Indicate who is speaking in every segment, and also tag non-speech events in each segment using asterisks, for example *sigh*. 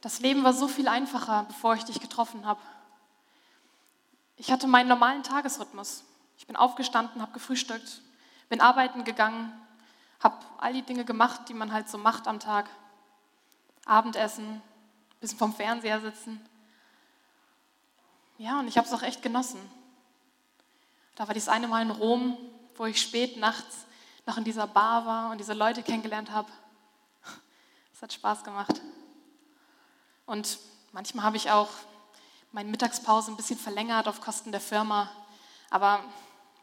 Speaker 1: Das Leben war so viel einfacher, bevor ich dich getroffen habe. Ich hatte meinen normalen Tagesrhythmus. Ich bin aufgestanden, habe gefrühstückt, bin arbeiten gegangen, habe all die Dinge gemacht, die man halt so macht am Tag. Abendessen, bisschen vom Fernseher sitzen. Ja, und ich habe es auch echt genossen. Da war dieses eine Mal in Rom, wo ich spät nachts noch in dieser Bar war und diese Leute kennengelernt habe. Es *laughs* hat Spaß gemacht. Und manchmal habe ich auch meine Mittagspause ein bisschen verlängert auf Kosten der Firma, aber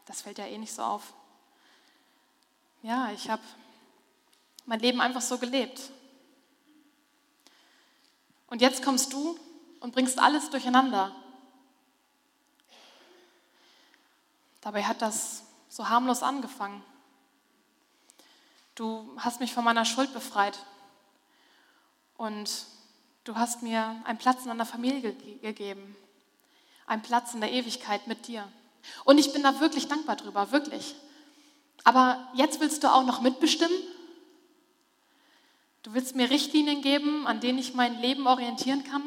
Speaker 1: das fällt ja eh nicht so auf. Ja, ich habe mein Leben einfach so gelebt. Und jetzt kommst du und bringst alles durcheinander. Dabei hat das so harmlos angefangen. Du hast mich von meiner Schuld befreit und du hast mir einen Platz in deiner Familie gegeben, einen Platz in der Ewigkeit mit dir. Und ich bin da wirklich dankbar drüber, wirklich. Aber jetzt willst du auch noch mitbestimmen? Du willst mir Richtlinien geben, an denen ich mein Leben orientieren kann?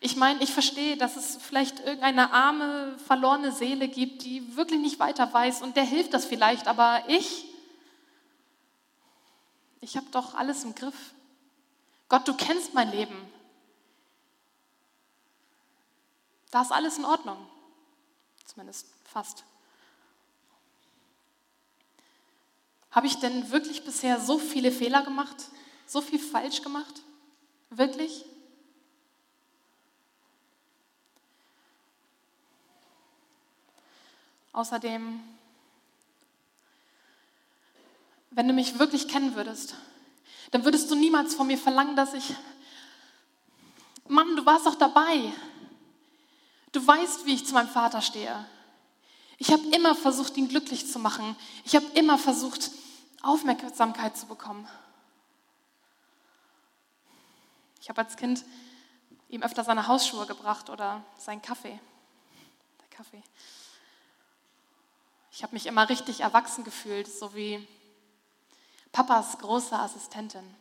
Speaker 1: Ich meine, ich verstehe, dass es vielleicht irgendeine arme, verlorene Seele gibt, die wirklich nicht weiter weiß und der hilft das vielleicht, aber ich, ich habe doch alles im Griff. Gott, du kennst mein Leben. Da ist alles in Ordnung. Zumindest fast. Habe ich denn wirklich bisher so viele Fehler gemacht? So viel falsch gemacht? Wirklich? Außerdem, wenn du mich wirklich kennen würdest, dann würdest du niemals von mir verlangen, dass ich, Mann, du warst doch dabei. Du weißt, wie ich zu meinem Vater stehe. Ich habe immer versucht, ihn glücklich zu machen. Ich habe immer versucht, Aufmerksamkeit zu bekommen. Ich habe als Kind ihm öfter seine Hausschuhe gebracht oder seinen Kaffee. Der Kaffee. Ich habe mich immer richtig erwachsen gefühlt, so wie Papas große Assistentin.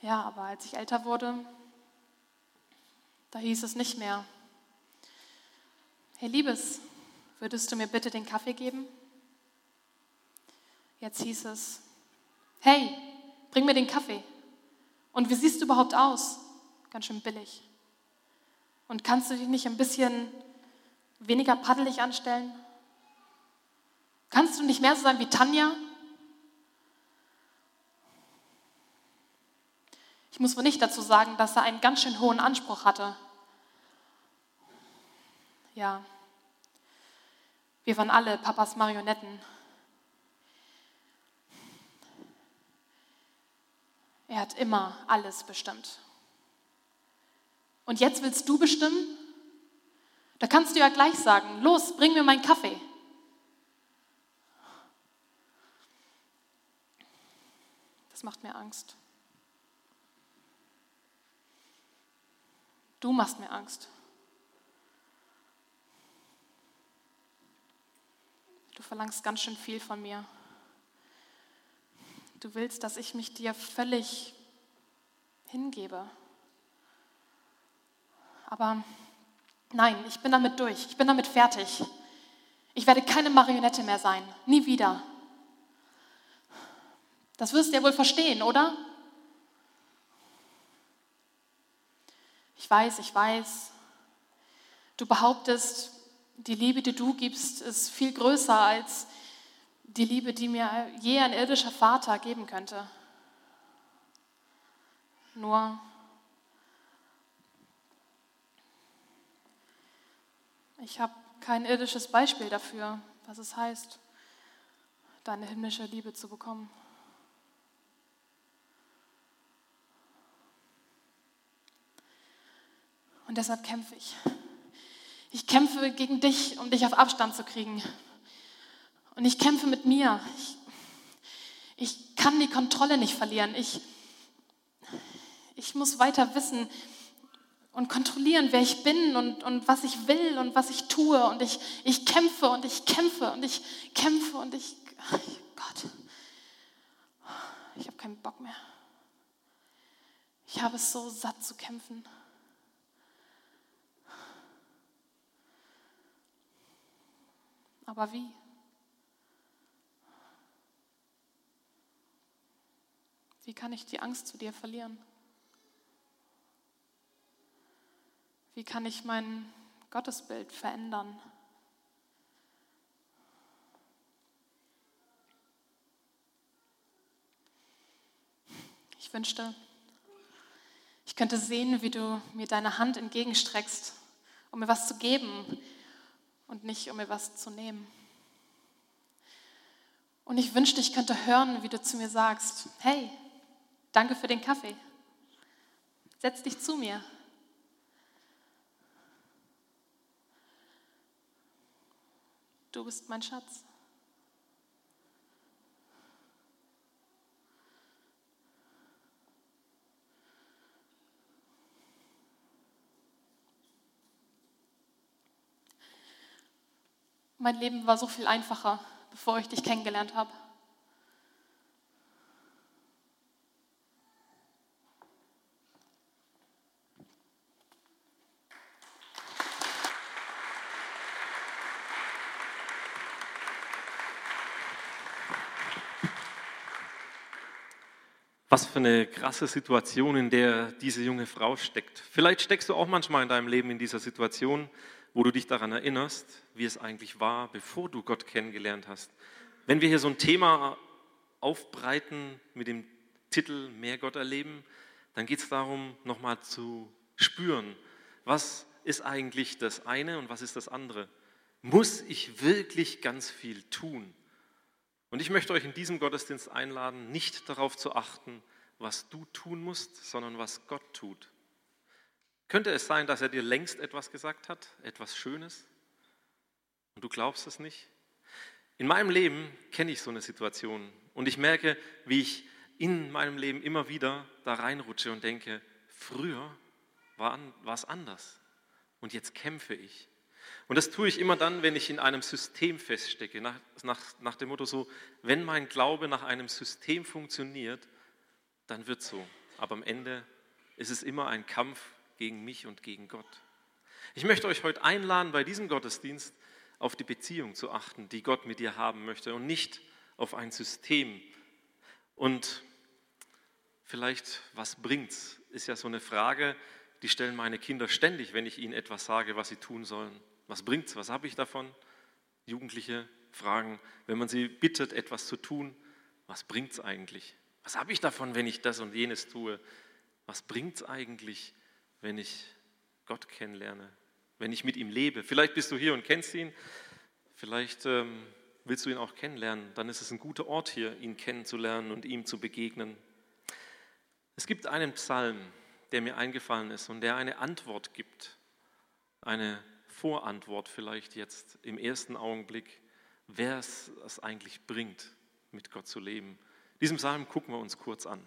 Speaker 1: Ja, aber als ich älter wurde, da hieß es nicht mehr, hey Liebes, würdest du mir bitte den Kaffee geben? Jetzt hieß es, hey, bring mir den Kaffee. Und wie siehst du überhaupt aus? Ganz schön billig. Und kannst du dich nicht ein bisschen weniger paddelig anstellen? Kannst du nicht mehr so sein wie Tanja? Ich muss wohl nicht dazu sagen, dass er einen ganz schön hohen Anspruch hatte. Ja, wir waren alle Papas Marionetten. Er hat immer alles bestimmt. Und jetzt willst du bestimmen? Da kannst du ja gleich sagen, los, bring mir meinen Kaffee. Macht mir Angst. Du machst mir Angst. Du verlangst ganz schön viel von mir. Du willst, dass ich mich dir völlig hingebe. Aber nein, ich bin damit durch. Ich bin damit fertig. Ich werde keine Marionette mehr sein. Nie wieder. Das wirst du ja wohl verstehen, oder? Ich weiß, ich weiß. Du behauptest, die Liebe, die du gibst, ist viel größer als die Liebe, die mir je ein irdischer Vater geben könnte. Nur ich habe kein irdisches Beispiel dafür, was es heißt, deine himmlische Liebe zu bekommen. Und deshalb kämpfe ich. Ich kämpfe gegen dich, um dich auf Abstand zu kriegen. Und ich kämpfe mit mir. Ich, ich kann die Kontrolle nicht verlieren. Ich, ich muss weiter wissen und kontrollieren, wer ich bin und, und was ich will und was ich tue. Und ich, ich kämpfe und ich kämpfe und ich kämpfe und ich, Gott, ich habe keinen Bock mehr. Ich habe es so satt zu kämpfen. Aber wie? Wie kann ich die Angst zu dir verlieren? Wie kann ich mein Gottesbild verändern? Ich wünschte, ich könnte sehen, wie du mir deine Hand entgegenstreckst, um mir was zu geben und nicht um mir was zu nehmen. Und ich wünschte, ich könnte hören, wie du zu mir sagst, hey, danke für den Kaffee. Setz dich zu mir. Du bist mein Schatz. Mein Leben war so viel einfacher, bevor ich dich kennengelernt habe.
Speaker 2: Was für eine krasse Situation, in der diese junge Frau steckt. Vielleicht steckst du auch manchmal in deinem Leben in dieser Situation, wo du dich daran erinnerst, wie es eigentlich war, bevor du Gott kennengelernt hast. Wenn wir hier so ein Thema aufbreiten mit dem Titel Mehr Gott erleben, dann geht es darum, nochmal zu spüren, was ist eigentlich das eine und was ist das andere. Muss ich wirklich ganz viel tun? Und ich möchte euch in diesem Gottesdienst einladen, nicht darauf zu achten, was du tun musst, sondern was Gott tut. Könnte es sein, dass er dir längst etwas gesagt hat, etwas Schönes, und du glaubst es nicht? In meinem Leben kenne ich so eine Situation und ich merke, wie ich in meinem Leben immer wieder da reinrutsche und denke, früher war es anders und jetzt kämpfe ich. Und das tue ich immer dann, wenn ich in einem System feststecke, nach, nach, nach dem Motto so, wenn mein Glaube nach einem System funktioniert, dann wird so. Aber am Ende ist es immer ein Kampf gegen mich und gegen Gott. Ich möchte euch heute einladen, bei diesem Gottesdienst auf die Beziehung zu achten, die Gott mit dir haben möchte und nicht auf ein System. Und vielleicht, was bringt's? Ist ja so eine Frage, die stellen meine Kinder ständig, wenn ich ihnen etwas sage, was sie tun sollen. Was bringt's? Was habe ich davon? Jugendliche fragen, wenn man sie bittet, etwas zu tun, was bringt's eigentlich? Was habe ich davon, wenn ich das und jenes tue? Was bringt's eigentlich? Wenn ich Gott kennenlerne, wenn ich mit ihm lebe. Vielleicht bist du hier und kennst ihn, vielleicht ähm, willst du ihn auch kennenlernen. Dann ist es ein guter Ort hier, ihn kennenzulernen und ihm zu begegnen. Es gibt einen Psalm, der mir eingefallen ist und der eine Antwort gibt, eine Vorantwort vielleicht jetzt im ersten Augenblick, wer es eigentlich bringt, mit Gott zu leben. Diesen Psalm gucken wir uns kurz an.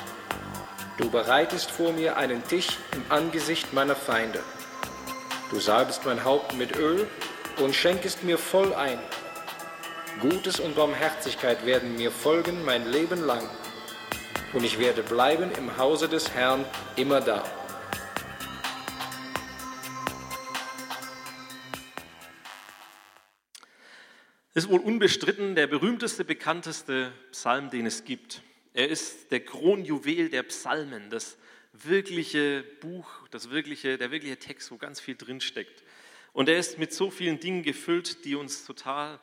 Speaker 3: Du bereitest vor mir einen Tisch im Angesicht meiner Feinde. Du salbest mein Haupt mit Öl und schenkest mir voll ein. Gutes und Barmherzigkeit werden mir folgen mein Leben lang. Und ich werde bleiben im Hause des Herrn immer da.
Speaker 2: Ist wohl unbestritten der berühmteste, bekannteste Psalm, den es gibt. Er ist der Kronjuwel der Psalmen, das wirkliche Buch, das wirkliche, der wirkliche Text, wo ganz viel drinsteckt. Und er ist mit so vielen Dingen gefüllt, die uns total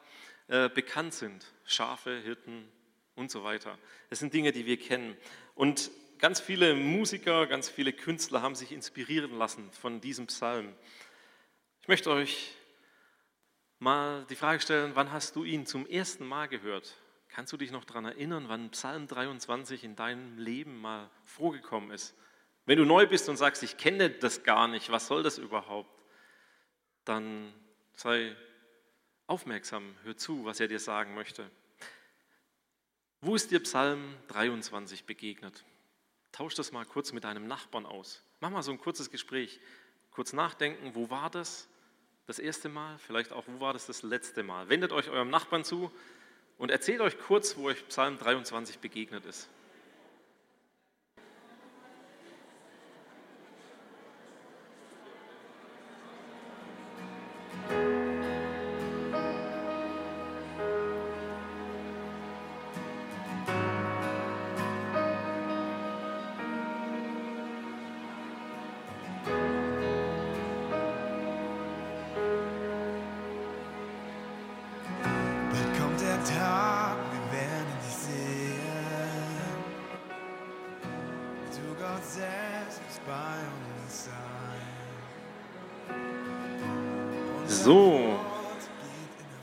Speaker 2: äh, bekannt sind. Schafe, Hirten und so weiter. Das sind Dinge, die wir kennen. Und ganz viele Musiker, ganz viele Künstler haben sich inspirieren lassen von diesem Psalm. Ich möchte euch mal die Frage stellen, wann hast du ihn zum ersten Mal gehört? Kannst du dich noch daran erinnern, wann Psalm 23 in deinem Leben mal vorgekommen ist? Wenn du neu bist und sagst, ich kenne das gar nicht, was soll das überhaupt? Dann sei aufmerksam, hör zu, was er dir sagen möchte. Wo ist dir Psalm 23 begegnet? Tausch das mal kurz mit deinem Nachbarn aus. Mach mal so ein kurzes Gespräch. Kurz nachdenken, wo war das das erste Mal? Vielleicht auch, wo war das das letzte Mal? Wendet euch eurem Nachbarn zu und erzählt euch kurz, wo euch Psalm 23 begegnet ist.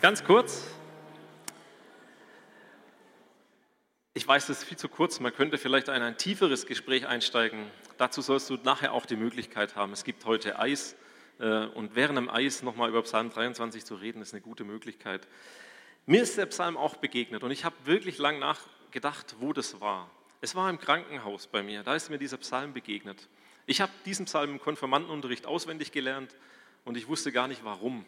Speaker 2: Ganz kurz. Ich weiß, das ist viel zu kurz. Man könnte vielleicht in ein tieferes Gespräch einsteigen. Dazu sollst du nachher auch die Möglichkeit haben. Es gibt heute Eis äh, und während dem Eis nochmal über Psalm 23 zu reden, ist eine gute Möglichkeit. Mir ist der Psalm auch begegnet und ich habe wirklich lang nachgedacht, wo das war. Es war im Krankenhaus bei mir, da ist mir dieser Psalm begegnet. Ich habe diesen Psalm im Konfirmandenunterricht auswendig gelernt und ich wusste gar nicht warum.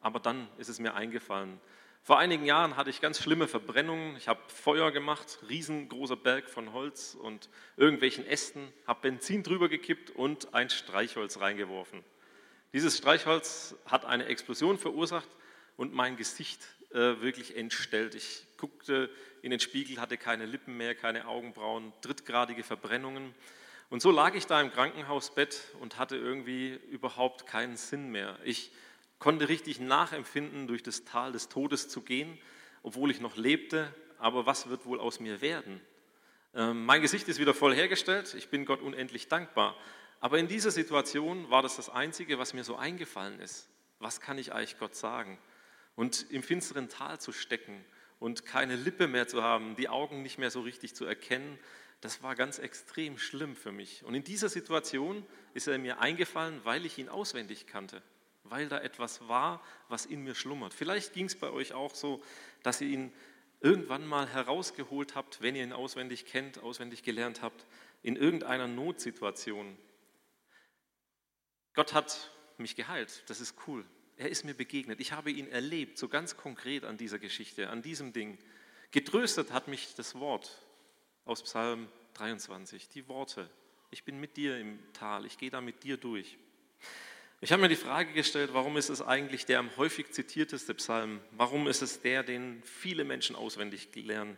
Speaker 2: Aber dann ist es mir eingefallen. Vor einigen Jahren hatte ich ganz schlimme Verbrennungen. Ich habe Feuer gemacht, riesengroßer Berg von Holz und irgendwelchen Ästen, habe Benzin drüber gekippt und ein Streichholz reingeworfen. Dieses Streichholz hat eine Explosion verursacht und mein Gesicht äh, wirklich entstellt. Ich guckte in den Spiegel, hatte keine Lippen mehr, keine Augenbrauen, drittgradige Verbrennungen. Und so lag ich da im Krankenhausbett und hatte irgendwie überhaupt keinen Sinn mehr. Ich konnte richtig nachempfinden, durch das Tal des Todes zu gehen, obwohl ich noch lebte. Aber was wird wohl aus mir werden? Ähm, mein Gesicht ist wieder voll hergestellt. Ich bin Gott unendlich dankbar. Aber in dieser Situation war das das Einzige, was mir so eingefallen ist. Was kann ich eigentlich Gott sagen? Und im finsteren Tal zu stecken und keine Lippe mehr zu haben, die Augen nicht mehr so richtig zu erkennen, das war ganz extrem schlimm für mich. Und in dieser Situation ist er mir eingefallen, weil ich ihn auswendig kannte, weil da etwas war, was in mir schlummert. Vielleicht ging es bei euch auch so, dass ihr ihn irgendwann mal herausgeholt habt, wenn ihr ihn auswendig kennt, auswendig gelernt habt, in irgendeiner Notsituation. Gott hat mich geheilt, das ist cool. Er ist mir begegnet. Ich habe ihn erlebt, so ganz konkret an dieser Geschichte, an diesem Ding. Getröstet hat mich das Wort, aus Psalm 23, die Worte. Ich bin mit dir im Tal, ich gehe da mit dir durch. Ich habe mir die Frage gestellt, warum ist es eigentlich der am häufig zitierteste Psalm? Warum ist es der, den viele Menschen auswendig lernen?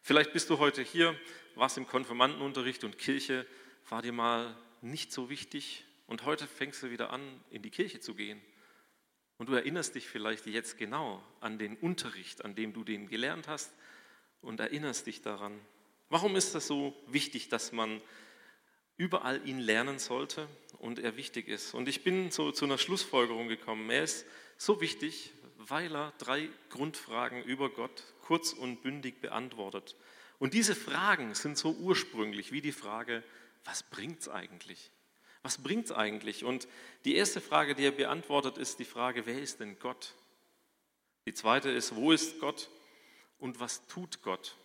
Speaker 2: Vielleicht bist du heute hier, warst im Konfirmandenunterricht und Kirche war dir mal nicht so wichtig und heute fängst du wieder an, in die Kirche zu gehen. Und du erinnerst dich vielleicht jetzt genau an den Unterricht, an dem du den gelernt hast und erinnerst dich daran. Warum ist das so wichtig, dass man überall ihn lernen sollte und er wichtig ist? Und ich bin so zu einer Schlussfolgerung gekommen. Er ist so wichtig, weil er drei Grundfragen über Gott kurz und bündig beantwortet. Und diese Fragen sind so ursprünglich wie die Frage, was bringt es eigentlich? Was bringt es eigentlich? Und die erste Frage, die er beantwortet, ist die Frage, wer ist denn Gott? Die zweite ist, wo ist Gott und was tut Gott?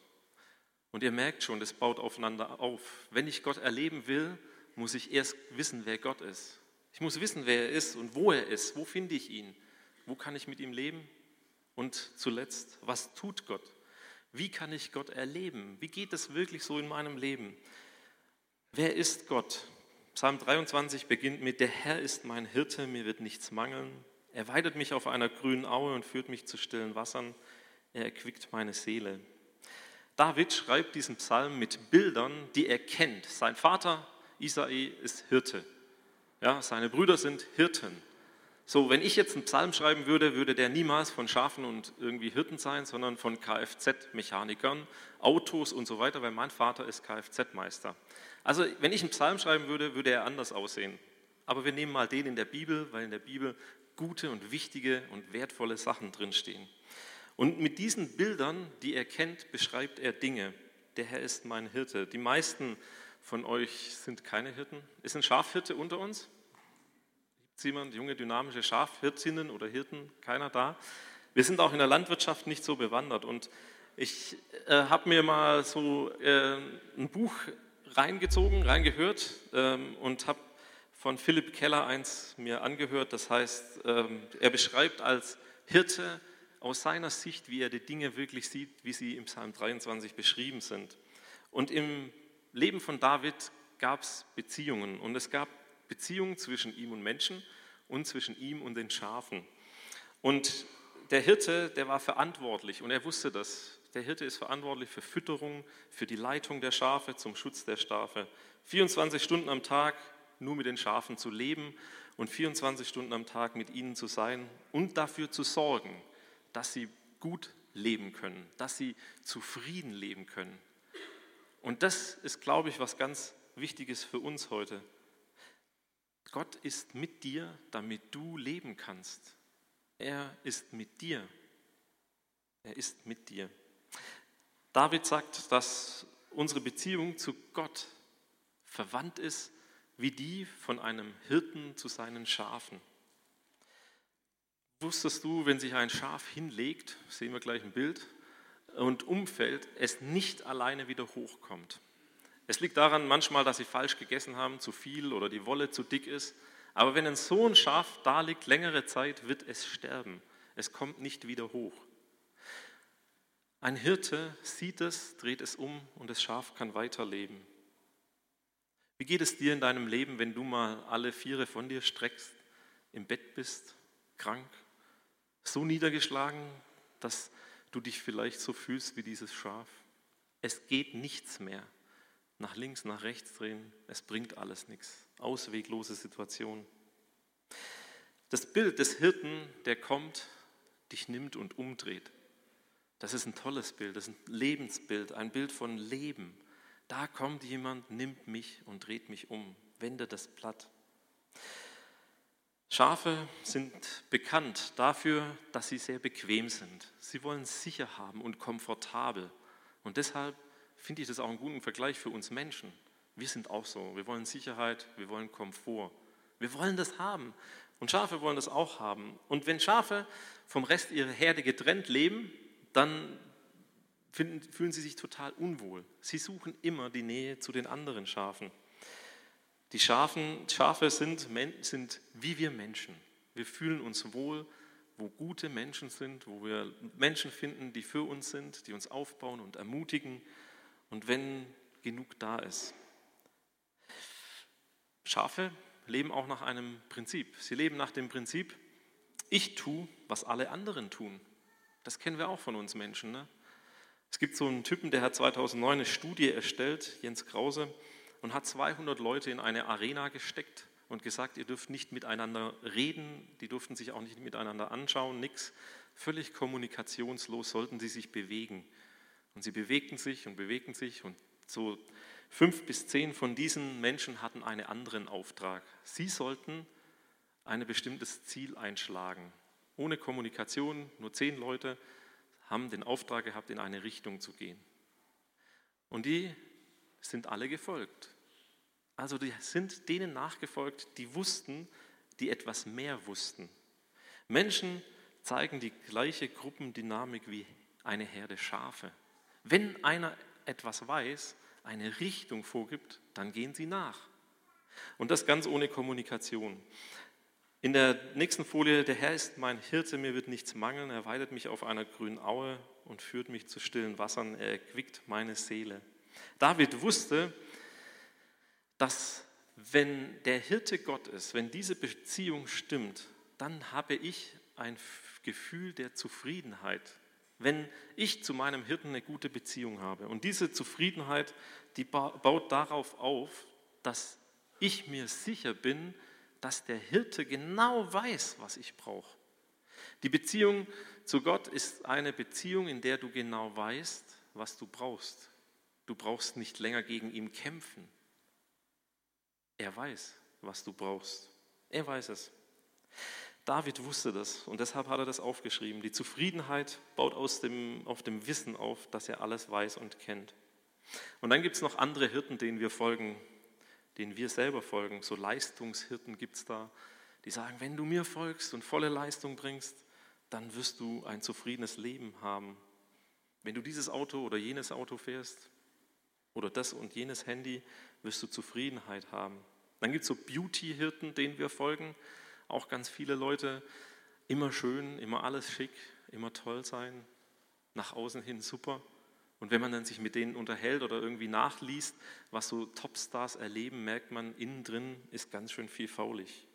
Speaker 2: Und ihr merkt schon, das baut aufeinander auf. Wenn ich Gott erleben will, muss ich erst wissen, wer Gott ist. Ich muss wissen, wer er ist und wo er ist. Wo finde ich ihn? Wo kann ich mit ihm leben? Und zuletzt, was tut Gott? Wie kann ich Gott erleben? Wie geht es wirklich so in meinem Leben? Wer ist Gott? Psalm 23 beginnt mit, der Herr ist mein Hirte, mir wird nichts mangeln. Er weidet mich auf einer grünen Aue und führt mich zu stillen Wassern. Er erquickt meine Seele. David schreibt diesen Psalm mit Bildern, die er kennt. Sein Vater Isai ist Hirte. Ja, seine Brüder sind Hirten. So, wenn ich jetzt einen Psalm schreiben würde, würde der niemals von Schafen und irgendwie Hirten sein, sondern von Kfz-Mechanikern, Autos und so weiter, weil mein Vater ist Kfz-Meister. Also, wenn ich einen Psalm schreiben würde, würde er anders aussehen. Aber wir nehmen mal den in der Bibel, weil in der Bibel gute und wichtige und wertvolle Sachen drinstehen. Und mit diesen Bildern, die er kennt, beschreibt er Dinge. Der Herr ist mein Hirte. Die meisten von euch sind keine Hirten. Ist ein Schafhirte unter uns? Gibt es jemand, junge, dynamische Schafhirtinnen oder Hirten? Keiner da? Wir sind auch in der Landwirtschaft nicht so bewandert. Und ich äh, habe mir mal so äh, ein Buch reingezogen, reingehört ähm, und habe von Philipp Keller eins mir angehört. Das heißt, ähm, er beschreibt als Hirte aus seiner Sicht, wie er die Dinge wirklich sieht, wie sie im Psalm 23 beschrieben sind. Und im Leben von David gab es Beziehungen und es gab Beziehungen zwischen ihm und Menschen und zwischen ihm und den Schafen. Und der Hirte, der war verantwortlich und er wusste das. Der Hirte ist verantwortlich für Fütterung, für die Leitung der Schafe, zum Schutz der Schafe. 24 Stunden am Tag nur mit den Schafen zu leben und 24 Stunden am Tag mit ihnen zu sein und dafür zu sorgen, dass sie gut leben können, dass sie zufrieden leben können. Und das ist, glaube ich, was ganz Wichtiges für uns heute. Gott ist mit dir, damit du leben kannst. Er ist mit dir. Er ist mit dir. David sagt, dass unsere Beziehung zu Gott verwandt ist wie die von einem Hirten zu seinen Schafen. Wusstest du, wenn sich ein Schaf hinlegt, sehen wir gleich ein Bild, und umfällt, es nicht alleine wieder hochkommt. Es liegt daran manchmal, dass sie falsch gegessen haben, zu viel oder die Wolle zu dick ist. Aber wenn ein so ein Schaf da liegt, längere Zeit, wird es sterben. Es kommt nicht wieder hoch. Ein Hirte sieht es, dreht es um und das Schaf kann weiterleben. Wie geht es dir in deinem Leben, wenn du mal alle Viere von dir streckst, im Bett bist, krank, so niedergeschlagen, dass du dich vielleicht so fühlst wie dieses Schaf. Es geht nichts mehr. Nach links, nach rechts drehen, es bringt alles nichts. Ausweglose Situation. Das Bild des Hirten, der kommt, dich nimmt und umdreht. Das ist ein tolles Bild, das ist ein Lebensbild, ein Bild von Leben. Da kommt jemand, nimmt mich und dreht mich um, wendet das Blatt. Schafe sind bekannt dafür, dass sie sehr bequem sind. Sie wollen sicher haben und komfortabel. Und deshalb finde ich das auch einen guten Vergleich für uns Menschen. Wir sind auch so. Wir wollen Sicherheit, wir wollen Komfort. Wir wollen das haben. Und Schafe wollen das auch haben. Und wenn Schafe vom Rest ihrer Herde getrennt leben, dann finden, fühlen sie sich total unwohl. Sie suchen immer die Nähe zu den anderen Schafen. Die Schafen, Schafe sind, sind wie wir Menschen. Wir fühlen uns wohl, wo gute Menschen sind, wo wir Menschen finden, die für uns sind, die uns aufbauen und ermutigen und wenn genug da ist. Schafe leben auch nach einem Prinzip. Sie leben nach dem Prinzip, ich tue, was alle anderen tun. Das kennen wir auch von uns Menschen. Ne? Es gibt so einen Typen, der hat 2009 eine Studie erstellt, Jens Krause, und hat 200 Leute in eine Arena gesteckt und gesagt, ihr dürft nicht miteinander reden, die durften sich auch nicht miteinander anschauen, nichts. Völlig kommunikationslos sollten sie sich bewegen. Und sie bewegten sich und bewegten sich und so fünf bis zehn von diesen Menschen hatten einen anderen Auftrag. Sie sollten ein bestimmtes Ziel einschlagen. Ohne Kommunikation, nur zehn Leute haben den Auftrag gehabt, in eine Richtung zu gehen. Und die sind alle gefolgt. Also die sind denen nachgefolgt, die wussten, die etwas mehr wussten. Menschen zeigen die gleiche Gruppendynamik wie eine Herde Schafe. Wenn einer etwas weiß, eine Richtung vorgibt, dann gehen sie nach. Und das ganz ohne Kommunikation. In der nächsten Folie, der Herr ist mein Hirte, mir wird nichts mangeln, er weidet mich auf einer grünen Aue und führt mich zu stillen Wassern, er erquickt meine Seele. David wusste, dass wenn der Hirte Gott ist, wenn diese Beziehung stimmt, dann habe ich ein Gefühl der Zufriedenheit, wenn ich zu meinem Hirten eine gute Beziehung habe. Und diese Zufriedenheit, die baut darauf auf, dass ich mir sicher bin, dass der Hirte genau weiß, was ich brauche. Die Beziehung zu Gott ist eine Beziehung, in der du genau weißt, was du brauchst. Du brauchst nicht länger gegen ihn kämpfen. Er weiß, was du brauchst. Er weiß es. David wusste das und deshalb hat er das aufgeschrieben. Die Zufriedenheit baut aus dem, auf dem Wissen auf, dass er alles weiß und kennt. Und dann gibt es noch andere Hirten, denen wir folgen, denen wir selber folgen. So Leistungshirten gibt es da, die sagen, wenn du mir folgst und volle Leistung bringst, dann wirst du ein zufriedenes Leben haben. Wenn du dieses Auto oder jenes Auto fährst oder das und jenes Handy, wirst du Zufriedenheit haben. Dann gibt es so Beauty-Hirten, denen wir folgen. Auch ganz viele Leute, immer schön, immer alles schick, immer toll sein, nach außen hin super. Und wenn man dann sich mit denen unterhält oder irgendwie nachliest, was so Topstars erleben, merkt man, innen drin ist ganz schön viel faulig.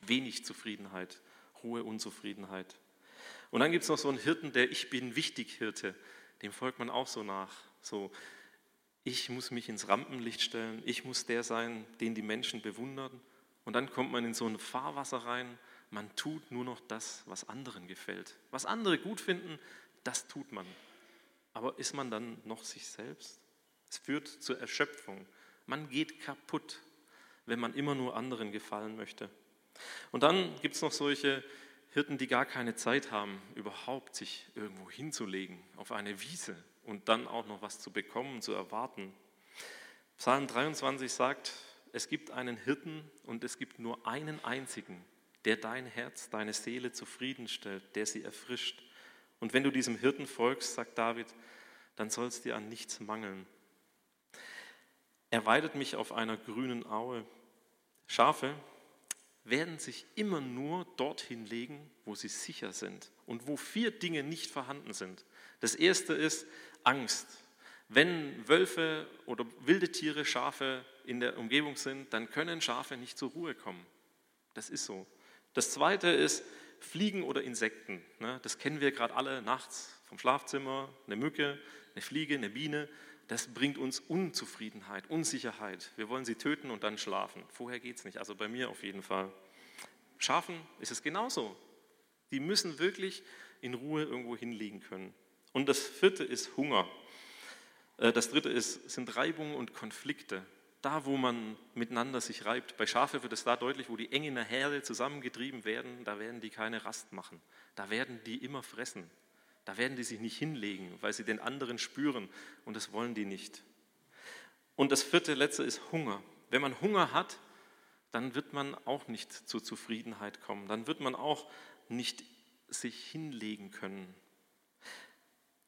Speaker 2: Wenig Zufriedenheit, hohe Unzufriedenheit. Und dann gibt es noch so einen Hirten, der Ich bin wichtig Hirte, dem folgt man auch so nach. So, ich muss mich ins Rampenlicht stellen, ich muss der sein, den die Menschen bewundern. Und dann kommt man in so ein Fahrwasser rein, man tut nur noch das, was anderen gefällt. Was andere gut finden, das tut man. Aber ist man dann noch sich selbst? Es führt zur Erschöpfung. Man geht kaputt, wenn man immer nur anderen gefallen möchte. Und dann gibt es noch solche Hirten, die gar keine Zeit haben, überhaupt sich irgendwo hinzulegen, auf eine Wiese und dann auch noch was zu bekommen, zu erwarten. Psalm 23 sagt, es gibt einen Hirten und es gibt nur einen einzigen, der dein Herz, deine Seele zufriedenstellt, der sie erfrischt. Und wenn du diesem Hirten folgst, sagt David, dann soll es dir an nichts mangeln. Er weidet mich auf einer grünen Aue. Schafe werden sich immer nur dorthin legen, wo sie sicher sind und wo vier Dinge nicht vorhanden sind. Das erste ist Angst. Wenn Wölfe oder wilde Tiere, Schafe in der Umgebung sind, dann können Schafe nicht zur Ruhe kommen. Das ist so. Das zweite ist Fliegen oder Insekten. Ne? Das kennen wir gerade alle nachts vom Schlafzimmer. Eine Mücke, eine Fliege, eine Biene. Das bringt uns Unzufriedenheit, Unsicherheit. Wir wollen sie töten und dann schlafen. Vorher geht es nicht. Also bei mir auf jeden Fall. Schafen ist es genauso. Die müssen wirklich in Ruhe irgendwo hinlegen können. Und das vierte ist Hunger. Äh, das dritte ist, sind Reibungen und Konflikte da, wo man miteinander sich reibt. Bei Schafe wird es da deutlich, wo die eng in der Herde zusammengetrieben werden, da werden die keine Rast machen. Da werden die immer fressen. Da werden die sich nicht hinlegen, weil sie den anderen spüren und das wollen die nicht. Und das vierte, letzte ist Hunger. Wenn man Hunger hat, dann wird man auch nicht zur Zufriedenheit kommen. Dann wird man auch nicht sich hinlegen können.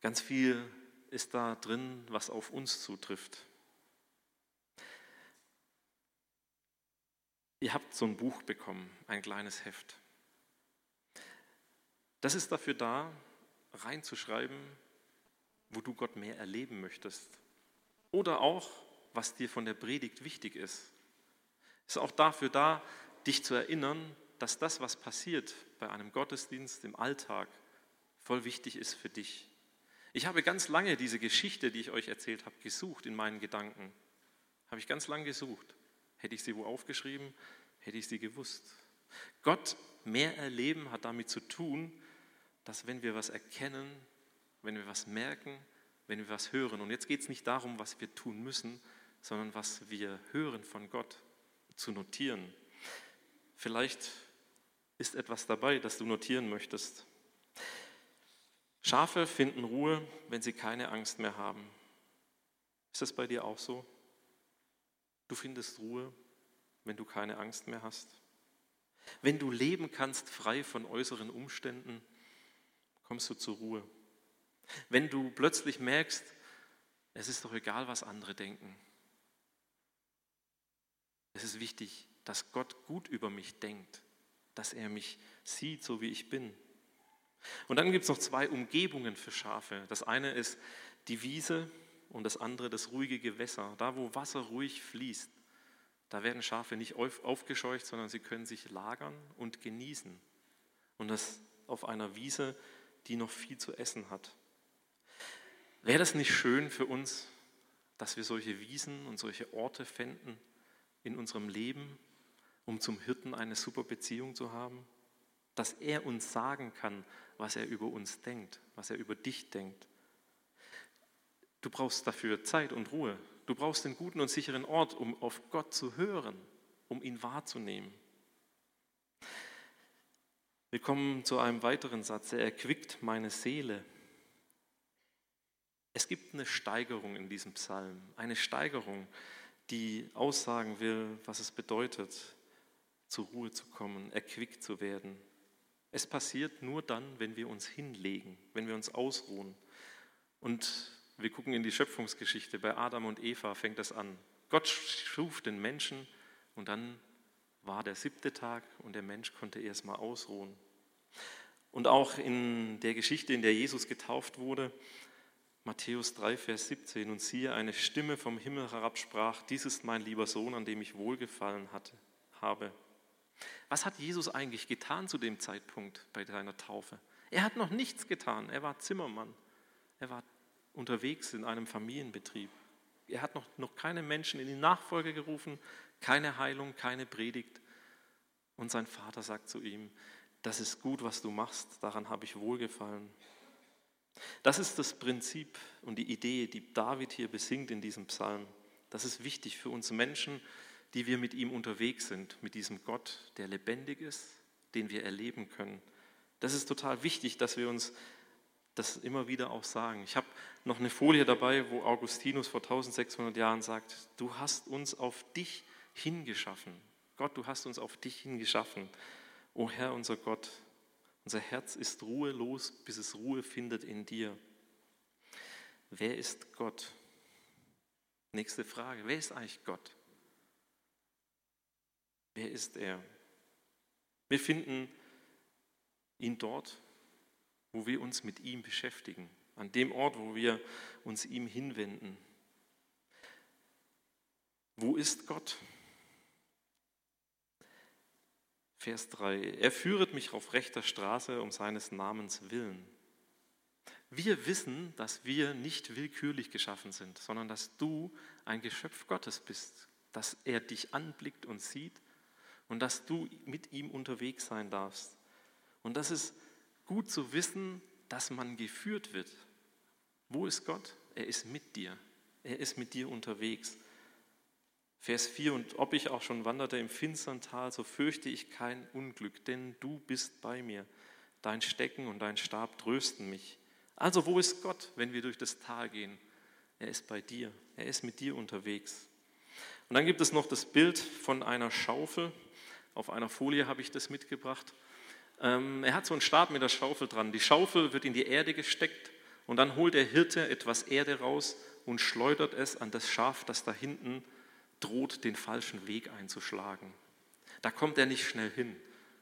Speaker 2: Ganz viel ist da drin, was auf uns zutrifft. Ihr habt so ein Buch bekommen, ein kleines Heft. Das ist dafür da, reinzuschreiben, wo du Gott mehr erleben möchtest. Oder auch, was dir von der Predigt wichtig ist. Es ist auch dafür da, dich zu erinnern, dass das, was passiert bei einem Gottesdienst im Alltag, voll wichtig ist für dich. Ich habe ganz lange diese Geschichte, die ich euch erzählt habe, gesucht in meinen Gedanken. Habe ich ganz lange gesucht. Hätte ich sie wo aufgeschrieben, hätte ich sie gewusst. Gott mehr erleben hat damit zu tun, dass wenn wir was erkennen, wenn wir was merken, wenn wir was hören, und jetzt geht es nicht darum, was wir tun müssen, sondern was wir hören von Gott, zu notieren. Vielleicht ist etwas dabei, das du notieren möchtest. Schafe finden Ruhe, wenn sie keine Angst mehr haben. Ist das bei dir auch so? Du findest Ruhe, wenn du keine Angst mehr hast. Wenn du leben kannst frei von äußeren Umständen, kommst du zur Ruhe. Wenn du plötzlich merkst, es ist doch egal, was andere denken. Es ist wichtig, dass Gott gut über mich denkt, dass er mich sieht, so wie ich bin. Und dann gibt es noch zwei Umgebungen für Schafe. Das eine ist die Wiese und das andere das ruhige Gewässer, da wo Wasser ruhig fließt. Da werden Schafe nicht aufgescheucht, sondern sie können sich lagern und genießen. Und das auf einer Wiese, die noch viel zu essen hat. Wäre das nicht schön für uns, dass wir solche Wiesen und solche Orte fänden in unserem Leben, um zum Hirten eine super Beziehung zu haben? Dass er uns sagen kann, was er über uns denkt, was er über dich denkt. Du brauchst dafür Zeit und Ruhe. Du brauchst einen guten und sicheren Ort, um auf Gott zu hören, um ihn wahrzunehmen. Wir kommen zu einem weiteren Satz. Er erquickt meine Seele. Es gibt eine Steigerung in diesem Psalm, eine Steigerung, die aussagen will, was es bedeutet, zur Ruhe zu kommen, erquickt zu werden. Es passiert nur dann, wenn wir uns hinlegen, wenn wir uns ausruhen. Und wir gucken in die Schöpfungsgeschichte. Bei Adam und Eva fängt das an. Gott schuf den Menschen und dann war der siebte Tag und der Mensch konnte erstmal ausruhen. Und auch in der Geschichte, in der Jesus getauft wurde, Matthäus 3, Vers 17, und siehe, eine Stimme vom Himmel herabsprach, dies ist mein lieber Sohn, an dem ich wohlgefallen hatte, habe. Was hat Jesus eigentlich getan zu dem Zeitpunkt bei seiner Taufe? Er hat noch nichts getan. Er war Zimmermann. Er war unterwegs in einem Familienbetrieb. Er hat noch, noch keine Menschen in die Nachfolge gerufen, keine Heilung, keine Predigt. Und sein Vater sagt zu ihm, das ist gut, was du machst, daran habe ich wohlgefallen. Das ist das Prinzip und die Idee, die David hier besingt in diesem Psalm. Das ist wichtig für uns Menschen, die wir mit ihm unterwegs sind, mit diesem Gott, der lebendig ist, den wir erleben können. Das ist total wichtig, dass wir uns das immer wieder auch sagen. Ich habe noch eine Folie dabei, wo Augustinus vor 1600 Jahren sagt, du hast uns auf dich hingeschaffen. Gott, du hast uns auf dich hingeschaffen. O Herr, unser Gott, unser Herz ist ruhelos, bis es Ruhe findet in dir. Wer ist Gott? Nächste Frage. Wer ist eigentlich Gott? Wer ist er? Wir finden ihn dort, wo wir uns mit ihm beschäftigen, an dem Ort, wo wir uns ihm hinwenden. Wo ist Gott? Vers 3. Er führet mich auf rechter Straße um seines Namens willen. Wir wissen, dass wir nicht willkürlich geschaffen sind, sondern dass du ein Geschöpf Gottes bist, dass er dich anblickt und sieht und dass du mit ihm unterwegs sein darfst. Und das ist gut zu wissen, dass man geführt wird. Wo ist Gott? Er ist mit dir. Er ist mit dir unterwegs. Vers 4, und ob ich auch schon wanderte im finstern Tal, so fürchte ich kein Unglück, denn du bist bei mir. Dein Stecken und dein Stab trösten mich. Also wo ist Gott, wenn wir durch das Tal gehen? Er ist bei dir, er ist mit dir unterwegs. Und dann gibt es noch das Bild von einer Schaufel. Auf einer Folie habe ich das mitgebracht. Ähm, er hat so einen Stab mit der Schaufel dran. Die Schaufel wird in die Erde gesteckt und dann holt der Hirte etwas Erde raus und schleudert es an das Schaf, das da hinten droht, den falschen Weg einzuschlagen. Da kommt er nicht schnell hin.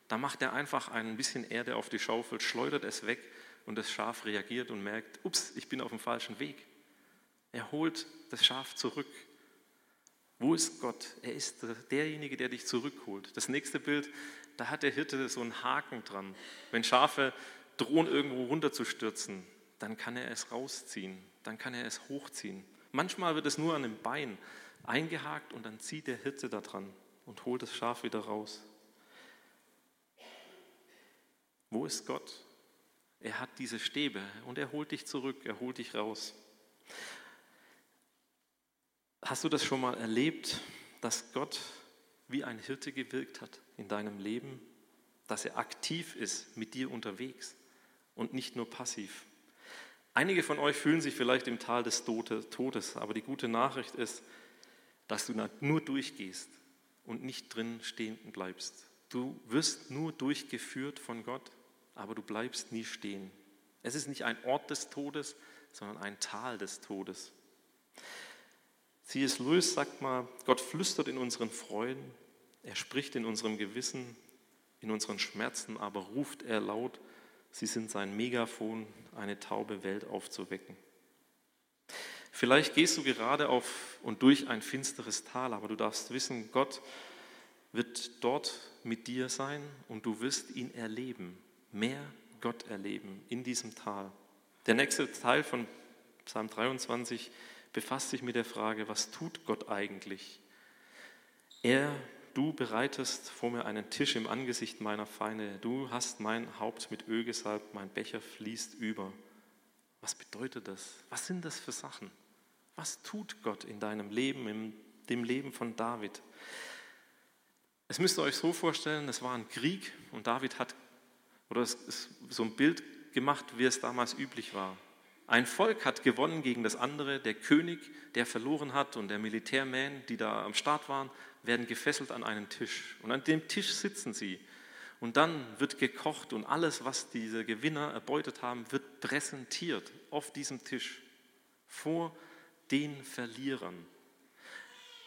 Speaker 2: Da macht er einfach ein bisschen Erde auf die Schaufel, schleudert es weg und das Schaf reagiert und merkt, ups, ich bin auf dem falschen Weg. Er holt das Schaf zurück wo ist Gott? Er ist derjenige, der dich zurückholt. Das nächste Bild, da hat der Hirte so einen Haken dran. Wenn Schafe drohen, irgendwo runterzustürzen, dann kann er es rausziehen, dann kann er es hochziehen. Manchmal wird es nur an dem Bein eingehakt und dann zieht der Hirte da dran und holt das Schaf wieder raus. Wo ist Gott? Er hat diese Stäbe und er holt dich zurück, er holt dich raus. Hast du das schon mal erlebt, dass Gott wie ein Hirte gewirkt hat in deinem Leben? Dass er aktiv ist, mit dir unterwegs und nicht nur passiv? Einige von euch fühlen sich vielleicht im Tal des Todes, aber die gute Nachricht ist, dass du nur durchgehst und nicht drin stehen bleibst. Du wirst nur durchgeführt von Gott, aber du bleibst nie stehen. Es ist nicht ein Ort des Todes, sondern ein Tal des Todes. C.S. Lewis sagt mal, Gott flüstert in unseren Freuden, er spricht in unserem Gewissen, in unseren Schmerzen, aber ruft er laut, sie sind sein Megafon, eine taube Welt aufzuwecken. Vielleicht gehst du gerade auf und durch ein finsteres Tal, aber du darfst wissen, Gott wird dort mit dir sein und du wirst ihn erleben, mehr Gott erleben in diesem Tal. Der nächste Teil von Psalm 23 befasst sich mit der Frage, was tut Gott eigentlich? Er, du bereitest vor mir einen Tisch im Angesicht meiner Feinde. Du hast mein Haupt mit Öl gesalbt, mein Becher fließt über. Was bedeutet das? Was sind das für Sachen? Was tut Gott in deinem Leben, in dem Leben von David? Es müsst ihr euch so vorstellen, es war ein Krieg und David hat Oder es ist so ein Bild gemacht, wie es damals üblich war. Ein Volk hat gewonnen gegen das andere. Der König, der verloren hat, und der Militärman, die da am Start waren, werden gefesselt an einen Tisch. Und an dem Tisch sitzen sie. Und dann wird gekocht und alles, was diese Gewinner erbeutet haben, wird präsentiert auf diesem Tisch vor den Verlierern.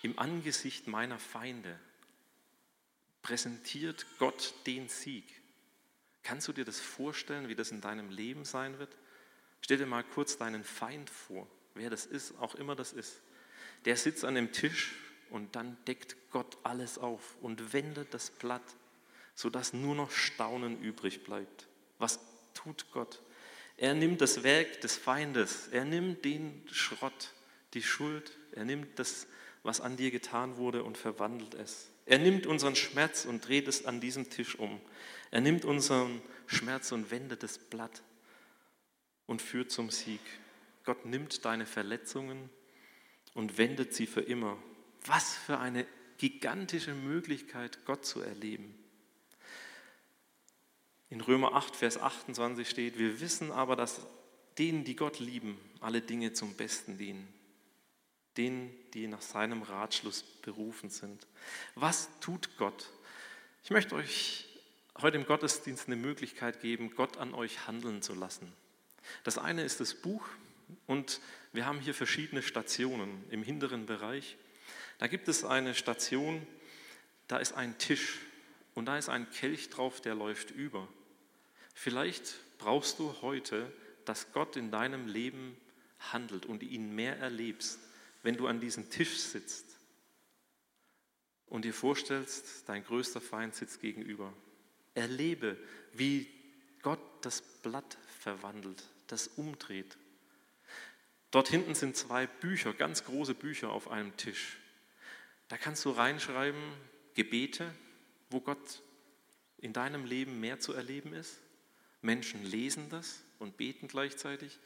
Speaker 2: Im Angesicht meiner Feinde präsentiert Gott den Sieg. Kannst du dir das vorstellen, wie das in deinem Leben sein wird? Stell dir mal kurz deinen Feind vor, wer das ist, auch immer das ist. Der sitzt an dem Tisch und dann deckt Gott alles auf und wendet das Blatt, sodass nur noch Staunen übrig bleibt. Was tut Gott? Er nimmt das Werk des Feindes, er nimmt den Schrott, die Schuld, er nimmt das, was an dir getan wurde und verwandelt es. Er nimmt unseren Schmerz und dreht es an diesem Tisch um. Er nimmt unseren Schmerz und wendet das Blatt und führt zum Sieg. Gott nimmt deine Verletzungen und wendet sie für immer. Was für eine gigantische Möglichkeit, Gott zu erleben. In Römer 8, Vers 28 steht, wir wissen aber, dass denen, die Gott lieben, alle Dinge zum Besten dienen. Denen, die nach seinem Ratschluss berufen sind. Was tut Gott? Ich möchte euch heute im Gottesdienst eine Möglichkeit geben, Gott an euch handeln zu lassen. Das eine ist das Buch und wir haben hier verschiedene Stationen im hinteren Bereich. Da gibt es eine Station, da ist ein Tisch und da ist ein Kelch drauf, der läuft über. Vielleicht brauchst du heute, dass Gott in deinem Leben handelt und ihn mehr erlebst, wenn du an diesem Tisch sitzt und dir vorstellst, dein größter Feind sitzt gegenüber. Erlebe, wie Gott das Blatt verwandelt, das umdreht. Dort hinten sind zwei Bücher, ganz große Bücher auf einem Tisch. Da kannst du reinschreiben Gebete, wo Gott in deinem Leben mehr zu erleben ist. Menschen lesen das und beten gleichzeitig.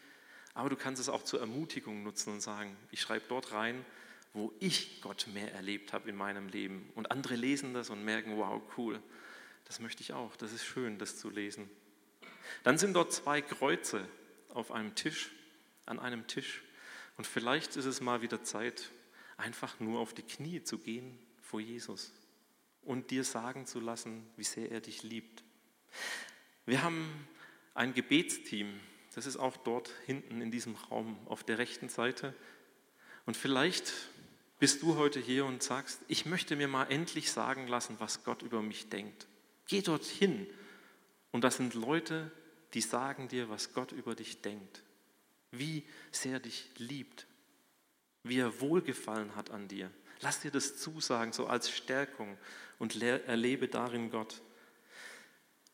Speaker 2: Aber du kannst es auch zur Ermutigung nutzen und sagen, ich schreibe dort rein, wo ich Gott mehr erlebt habe in meinem Leben. Und andere lesen das und merken, wow, cool, das möchte ich auch, das ist schön, das zu lesen. Dann sind dort zwei Kreuze auf einem Tisch, an einem Tisch. Und vielleicht ist es mal wieder Zeit, einfach nur auf die Knie zu gehen vor Jesus und dir sagen zu lassen, wie sehr er dich liebt. Wir haben ein Gebetsteam, das ist auch dort hinten in diesem Raum auf der rechten Seite. Und vielleicht bist du heute hier und sagst, ich möchte mir mal endlich sagen lassen, was Gott über mich denkt. Geh dorthin. Und das sind Leute, die sagen dir, was Gott über dich denkt, wie sehr dich liebt, wie er Wohlgefallen hat an dir. Lass dir das zusagen, so als Stärkung und erlebe darin Gott.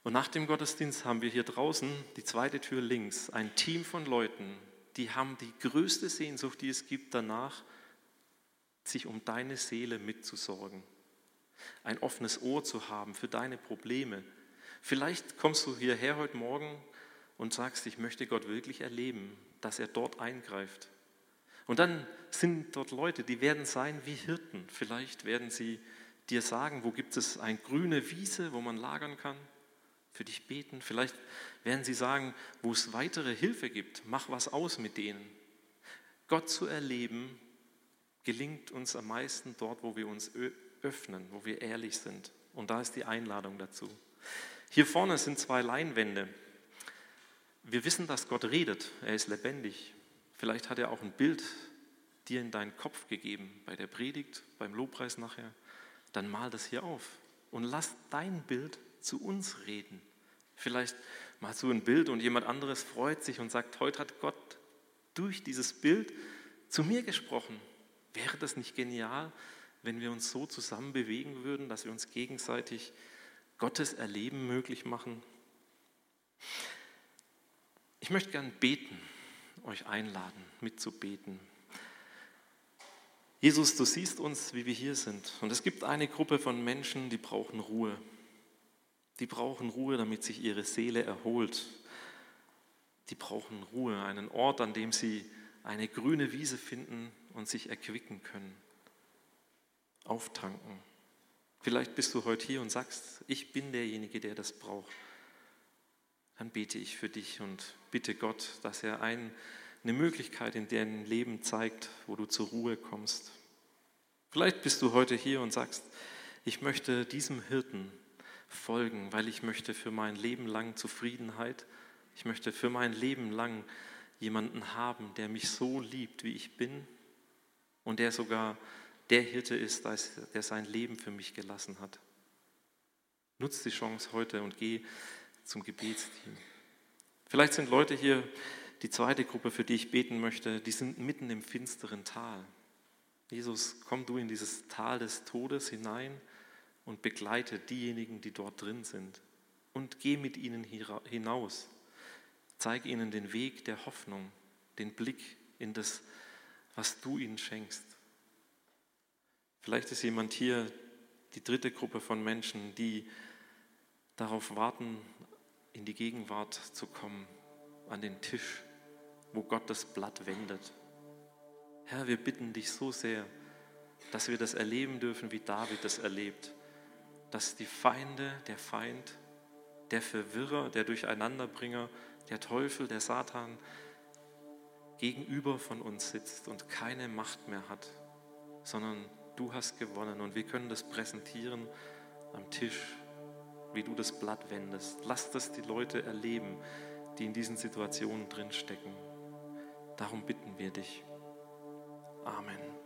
Speaker 2: Und nach dem Gottesdienst haben wir hier draußen, die zweite Tür links, ein Team von Leuten, die haben die größte Sehnsucht, die es gibt, danach, sich um deine Seele mitzusorgen. Ein offenes Ohr zu haben für deine Probleme. Vielleicht kommst du hierher heute Morgen und sagst, ich möchte Gott wirklich erleben, dass er dort eingreift. Und dann sind dort Leute, die werden sein wie Hirten. Vielleicht werden sie dir sagen, wo gibt es eine grüne Wiese, wo man lagern kann, für dich beten. Vielleicht werden sie sagen, wo es weitere Hilfe gibt, mach was aus mit denen. Gott zu erleben gelingt uns am meisten dort, wo wir uns öffnen, wo wir ehrlich sind. Und da ist die Einladung dazu. Hier vorne sind zwei Leinwände. Wir wissen, dass Gott redet, er ist lebendig. Vielleicht hat er auch ein Bild dir in deinen Kopf gegeben, bei der Predigt, beim Lobpreis nachher. Dann mal das hier auf und lass dein Bild zu uns reden. Vielleicht malst du ein Bild und jemand anderes freut sich und sagt, heute hat Gott durch dieses Bild zu mir gesprochen. Wäre das nicht genial, wenn wir uns so zusammen bewegen würden, dass wir uns gegenseitig Gottes Erleben möglich machen? Ich möchte gern beten, euch einladen, mitzubeten. Jesus, du siehst uns, wie wir hier sind. Und es gibt eine Gruppe von Menschen, die brauchen Ruhe. Die brauchen Ruhe, damit sich ihre Seele erholt. Die brauchen Ruhe, einen Ort, an dem sie eine grüne Wiese finden und sich erquicken können, auftanken. Vielleicht bist du heute hier und sagst, ich bin derjenige, der das braucht. dann bete ich für dich und bitte Gott, dass er ein, eine Möglichkeit in deinem Leben zeigt, wo du zur Ruhe kommst. Vielleicht bist du heute hier und sagst, ich möchte diesem Hirten folgen, weil ich möchte für mein Leben lang Zufriedenheit, ich möchte für mein Leben lang jemanden haben, der mich so liebt, wie ich bin und der sogar der Hirte ist, der sein Leben für mich gelassen hat. Nutz die Chance heute und geh zum Gebetsteam. Vielleicht sind Leute hier, die zweite Gruppe, für die ich beten möchte, die sind mitten im finsteren Tal. Jesus, komm du in dieses Tal des Todes hinein und begleite diejenigen, die dort drin sind. Und geh mit ihnen hinaus. Zeig ihnen den Weg der Hoffnung, den Blick in das, was du ihnen schenkst. Vielleicht ist jemand hier, die dritte Gruppe von Menschen, die darauf warten, in die Gegenwart zu kommen, an den Tisch, wo Gott das Blatt wendet. Herr, wir bitten dich so sehr, dass wir das erleben dürfen, wie David das erlebt, dass die Feinde, der Feind, der Verwirrer, der Durcheinanderbringer, der Teufel, der Satan gegenüber von uns sitzt und keine Macht mehr hat, sondern du hast gewonnen und wir können das präsentieren am Tisch, wie du das Blatt wendest. Lass das die Leute erleben, die in diesen Situationen drinstecken. Darum bitten wir dich. Amen.